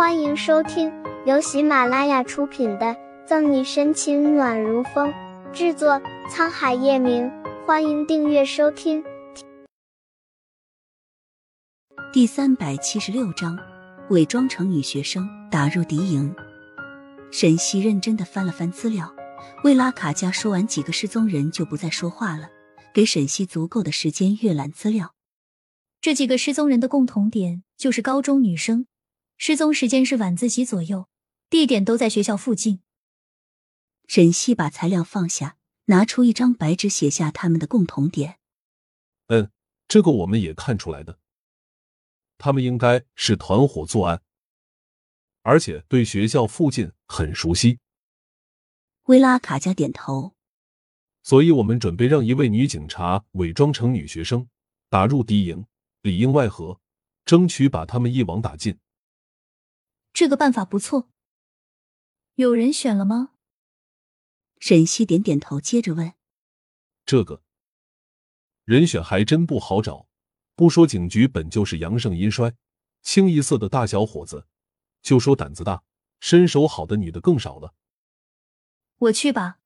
欢迎收听由喜马拉雅出品的《赠你深情暖如风》，制作沧海夜明。欢迎订阅收听。第三百七十六章，伪装成女学生打入敌营。沈西认真的翻了翻资料，为拉卡加说完几个失踪人就不再说话了，给沈西足够的时间阅览资料。这几个失踪人的共同点就是高中女生。失踪时间是晚自习左右，地点都在学校附近。沈西把材料放下，拿出一张白纸，写下他们的共同点。嗯，这个我们也看出来的，他们应该是团伙作案，而且对学校附近很熟悉。薇拉卡加点头。所以我们准备让一位女警察伪装成女学生，打入敌营，里应外合，争取把他们一网打尽。这个办法不错，有人选了吗？沈西点点头，接着问：“这个人选还真不好找。不说警局本就是阳盛阴衰，清一色的大小伙子，就说胆子大、身手好的女的更少了。”我去吧。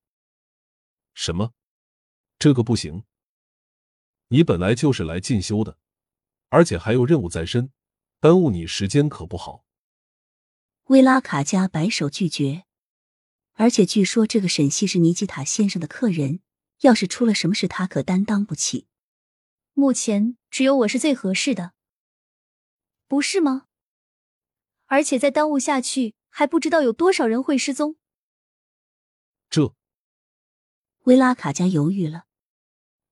什么？这个不行。你本来就是来进修的，而且还有任务在身，耽误你时间可不好。薇拉卡加摆手拒绝，而且据说这个沈西是尼基塔先生的客人，要是出了什么事，他可担当不起。目前只有我是最合适的，不是吗？而且再耽误下去，还不知道有多少人会失踪。这，薇拉卡加犹豫了。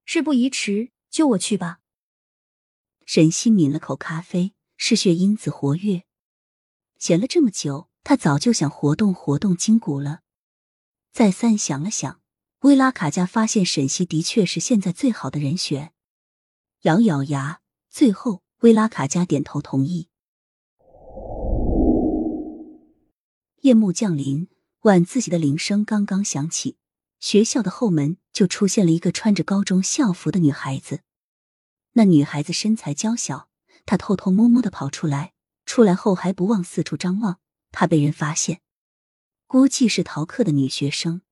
事不宜迟，就我去吧。沈西抿了口咖啡，嗜血因子活跃。闲了这么久，他早就想活动活动筋骨了。再三想了想，薇拉卡加发现沈西的确是现在最好的人选，咬咬牙，最后薇拉卡加点头同意。夜幕降临，晚自习的铃声刚刚响起，学校的后门就出现了一个穿着高中校服的女孩子。那女孩子身材娇小，她偷偷摸摸的跑出来。出来后还不忘四处张望，怕被人发现。估计是逃课的女学生。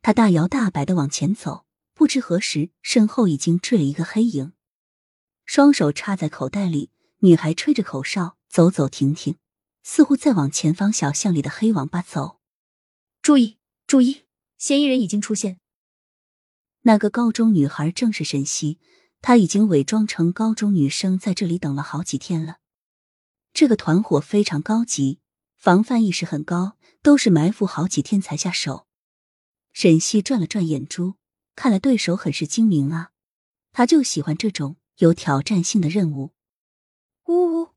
她大摇大摆的往前走，不知何时身后已经坠了一个黑影，双手插在口袋里，女孩吹着口哨，走走停停，似乎在往前方小巷里的黑网吧走。注意，注意，嫌疑人已经出现。那个高中女孩正是沈西，她已经伪装成高中女生，在这里等了好几天了。这个团伙非常高级，防范意识很高，都是埋伏好几天才下手。沈西转了转眼珠，看来对手很是精明啊。他就喜欢这种有挑战性的任务。呜呜，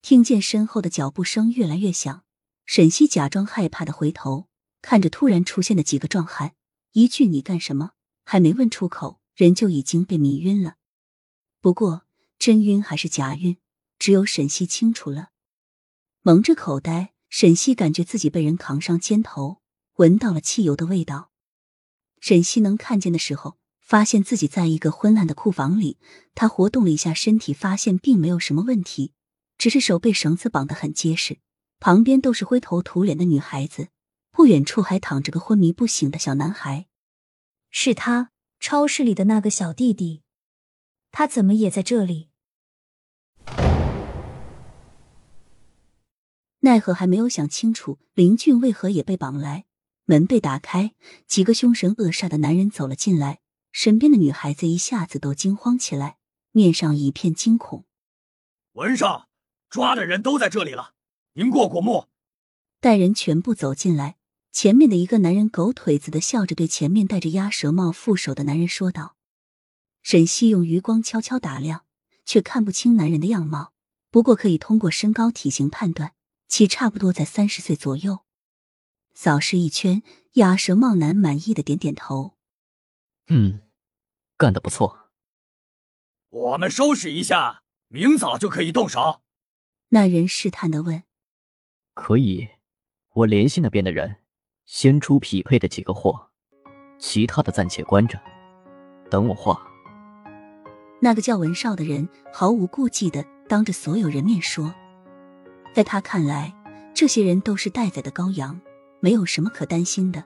听见身后的脚步声越来越响，沈西假装害怕的回头，看着突然出现的几个壮汉，一句“你干什么”还没问出口，人就已经被迷晕了。不过真晕还是假晕？只有沈西清楚了，蒙着口袋，沈西感觉自己被人扛上肩头，闻到了汽油的味道。沈西能看见的时候，发现自己在一个昏暗的库房里。他活动了一下身体，发现并没有什么问题，只是手被绳子绑得很结实。旁边都是灰头土脸的女孩子，不远处还躺着个昏迷不醒的小男孩。是他，超市里的那个小弟弟。他怎么也在这里？奈何还没有想清楚，林俊为何也被绑来？门被打开，几个凶神恶煞的男人走了进来，身边的女孩子一下子都惊慌起来，面上一片惊恐。文上抓的人都在这里了，您过过目。带人全部走进来，前面的一个男人狗腿子的笑着对前面戴着鸭舌帽副手的男人说道。沈西用余光悄悄打量，却看不清男人的样貌，不过可以通过身高体型判断。其差不多在三十岁左右，扫视一圈，鸭舌帽男满意的点点头。嗯，干得不错。我们收拾一下，明早就可以动手。那人试探的问：“可以，我联系那边的人，先出匹配的几个货，其他的暂且关着，等我画。”那个叫文少的人毫无顾忌的当着所有人面说。在他看来，这些人都是待宰的羔羊，没有什么可担心的。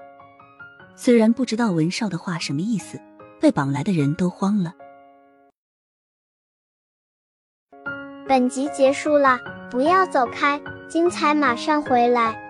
虽然不知道文少的话什么意思，被绑来的人都慌了。本集结束了，不要走开，精彩马上回来。